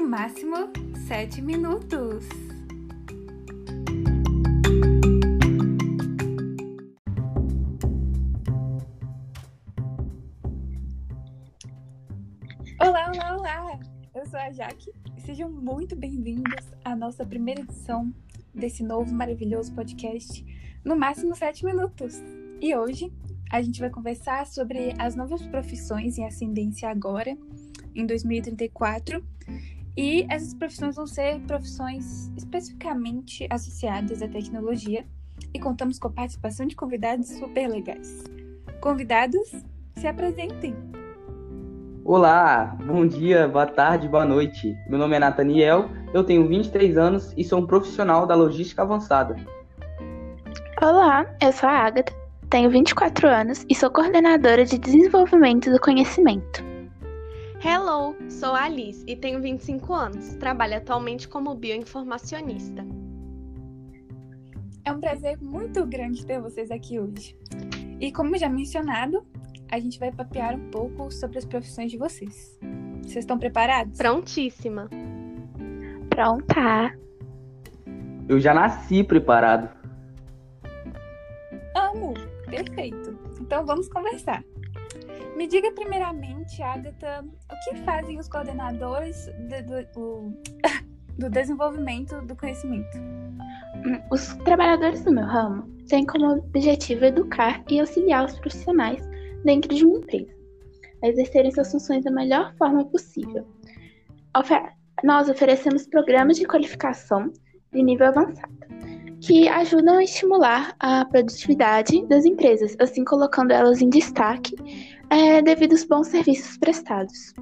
no máximo sete minutos. Olá, olá, olá! Eu sou a Jaque e sejam muito bem-vindos à nossa primeira edição desse novo maravilhoso podcast, no máximo sete minutos. E hoje a gente vai conversar sobre as novas profissões em ascendência agora, em 2034. E essas profissões vão ser profissões especificamente associadas à tecnologia. E contamos com a participação de convidados super legais. Convidados, se apresentem. Olá, bom dia, boa tarde, boa noite. Meu nome é Nathaniel, eu tenho 23 anos e sou um profissional da logística avançada. Olá, eu sou a Agatha, tenho 24 anos e sou coordenadora de desenvolvimento do conhecimento. Hello, sou a Alice e tenho 25 anos. Trabalho atualmente como bioinformacionista. É um prazer muito grande ter vocês aqui hoje. E como já mencionado, a gente vai papear um pouco sobre as profissões de vocês. Vocês estão preparados? Prontíssima. Pronta. Eu já nasci preparado. Amo! Perfeito. Então vamos conversar. Me diga primeiramente, Agatha, o que fazem os coordenadores do, do, do desenvolvimento do conhecimento? Os trabalhadores do meu ramo têm como objetivo educar e auxiliar os profissionais dentro de uma empresa a exercerem suas funções da melhor forma possível. Nós oferecemos programas de qualificação de nível avançado que ajudam a estimular a produtividade das empresas, assim colocando elas em destaque é, devido aos bons serviços prestados.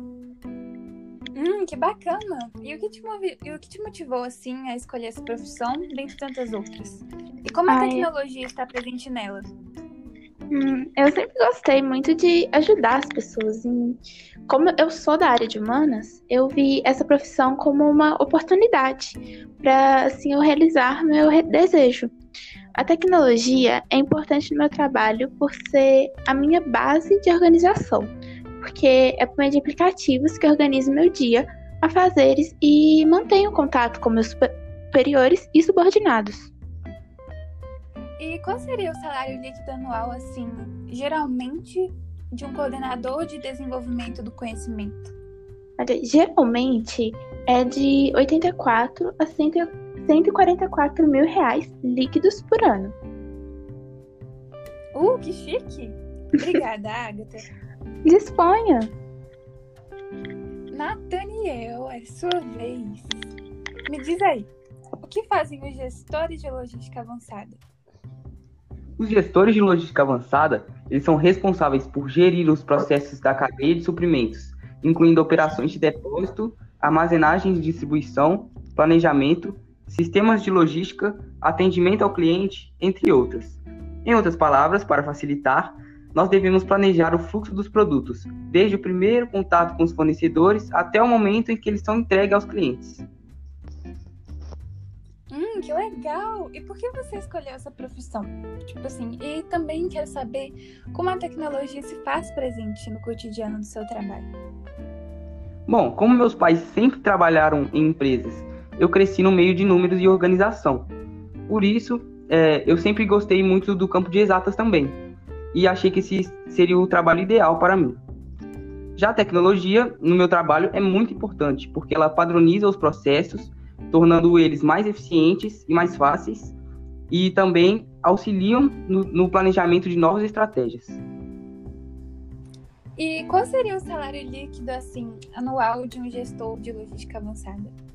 Hum, que bacana! E o que te, movi... e o que te motivou, assim, a escolher essa profissão, dentre tantas outras? E como a tecnologia está presente nela? Hum, eu sempre gostei muito de ajudar as pessoas. Em... Como eu sou da área de humanas, eu vi essa profissão como uma oportunidade para assim eu realizar meu desejo. A tecnologia é importante no meu trabalho por ser a minha base de organização, porque é por meio de aplicativos que organizo meu dia a fazeres e mantenho contato com meus superiores e subordinados. E qual seria o salário líquido anual, assim, geralmente de um coordenador de desenvolvimento do conhecimento? Geralmente é de 84 a 144 mil reais líquidos por ano. Uh, que chique! Obrigada, Agatha. Disponha. Nathaniel, é sua vez. Me diz aí, o que fazem os gestores de logística avançada? Os gestores de logística avançada, eles são responsáveis por gerir os processos da cadeia de suprimentos, incluindo operações de depósito, armazenagem e distribuição, planejamento, sistemas de logística, atendimento ao cliente, entre outras. Em outras palavras, para facilitar, nós devemos planejar o fluxo dos produtos, desde o primeiro contato com os fornecedores até o momento em que eles são entregues aos clientes. Hum, que legal! E por que você escolheu essa profissão? Tipo assim, e também quero saber como a tecnologia se faz presente no cotidiano do seu trabalho. Bom, como meus pais sempre trabalharam em empresas, eu cresci no meio de números e organização. Por isso, é, eu sempre gostei muito do campo de exatas também. E achei que esse seria o trabalho ideal para mim. Já a tecnologia, no meu trabalho, é muito importante, porque ela padroniza os processos, tornando eles mais eficientes e mais fáceis, e também auxiliam no, no planejamento de novas estratégias. E qual seria o salário líquido assim anual de um gestor de logística avançada?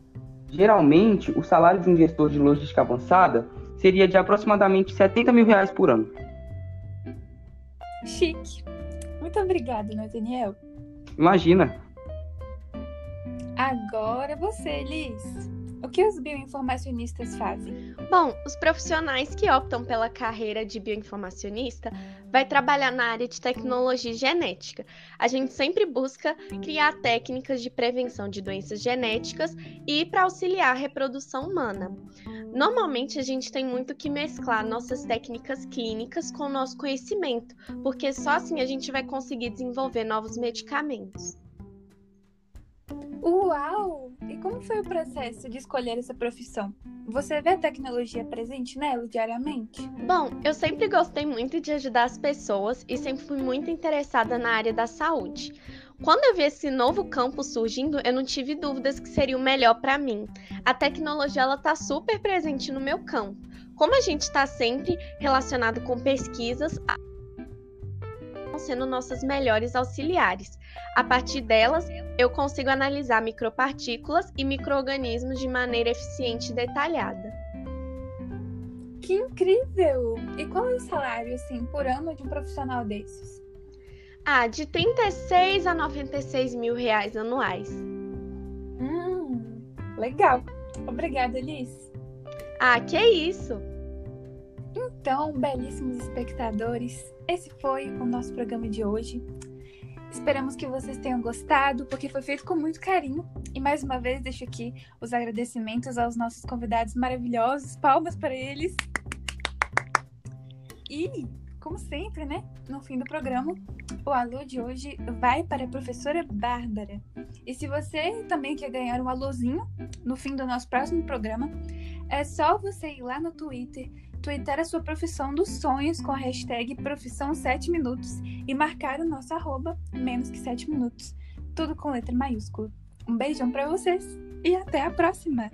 Geralmente, o salário de um gestor de logística avançada seria de aproximadamente 70 mil reais por ano. Chique. Muito obrigada, Nathaniel. Imagina. Agora você, Liz. O que os bioinformacionistas fazem? Bom, os profissionais que optam pela carreira de bioinformacionista vai trabalhar na área de tecnologia genética. A gente sempre busca criar técnicas de prevenção de doenças genéticas e para auxiliar a reprodução humana. Normalmente a gente tem muito que mesclar nossas técnicas clínicas com o nosso conhecimento, porque só assim a gente vai conseguir desenvolver novos medicamentos. Uau! E como foi o processo de escolher essa profissão? Você vê a tecnologia presente nela diariamente? Bom, eu sempre gostei muito de ajudar as pessoas e sempre fui muito interessada na área da saúde. Quando eu vi esse novo campo surgindo, eu não tive dúvidas que seria o melhor para mim. A tecnologia ela tá super presente no meu campo. Como a gente está sempre relacionado com pesquisas, sendo nossas melhores auxiliares. A partir delas, eu consigo analisar micropartículas e microorganismos de maneira eficiente e detalhada. Que incrível! E qual é o salário, assim, por ano de um profissional desses? Ah, de 36 a 96 mil reais anuais. Hum, legal. Obrigada, Liz. Ah, que isso! Então, belíssimos espectadores, esse foi o nosso programa de hoje. Esperamos que vocês tenham gostado, porque foi feito com muito carinho. E mais uma vez deixo aqui os agradecimentos aos nossos convidados maravilhosos. Palmas para eles. E, como sempre, né? No fim do programa, o alô de hoje vai para a professora Bárbara. E se você também quer ganhar um alôzinho no fim do nosso próximo programa, é só você ir lá no Twitter twittar a sua profissão dos sonhos com a hashtag profissão 7 minutos e marcar o nosso arroba menos que 7 minutos. Tudo com letra maiúscula. Um beijão para vocês e até a próxima!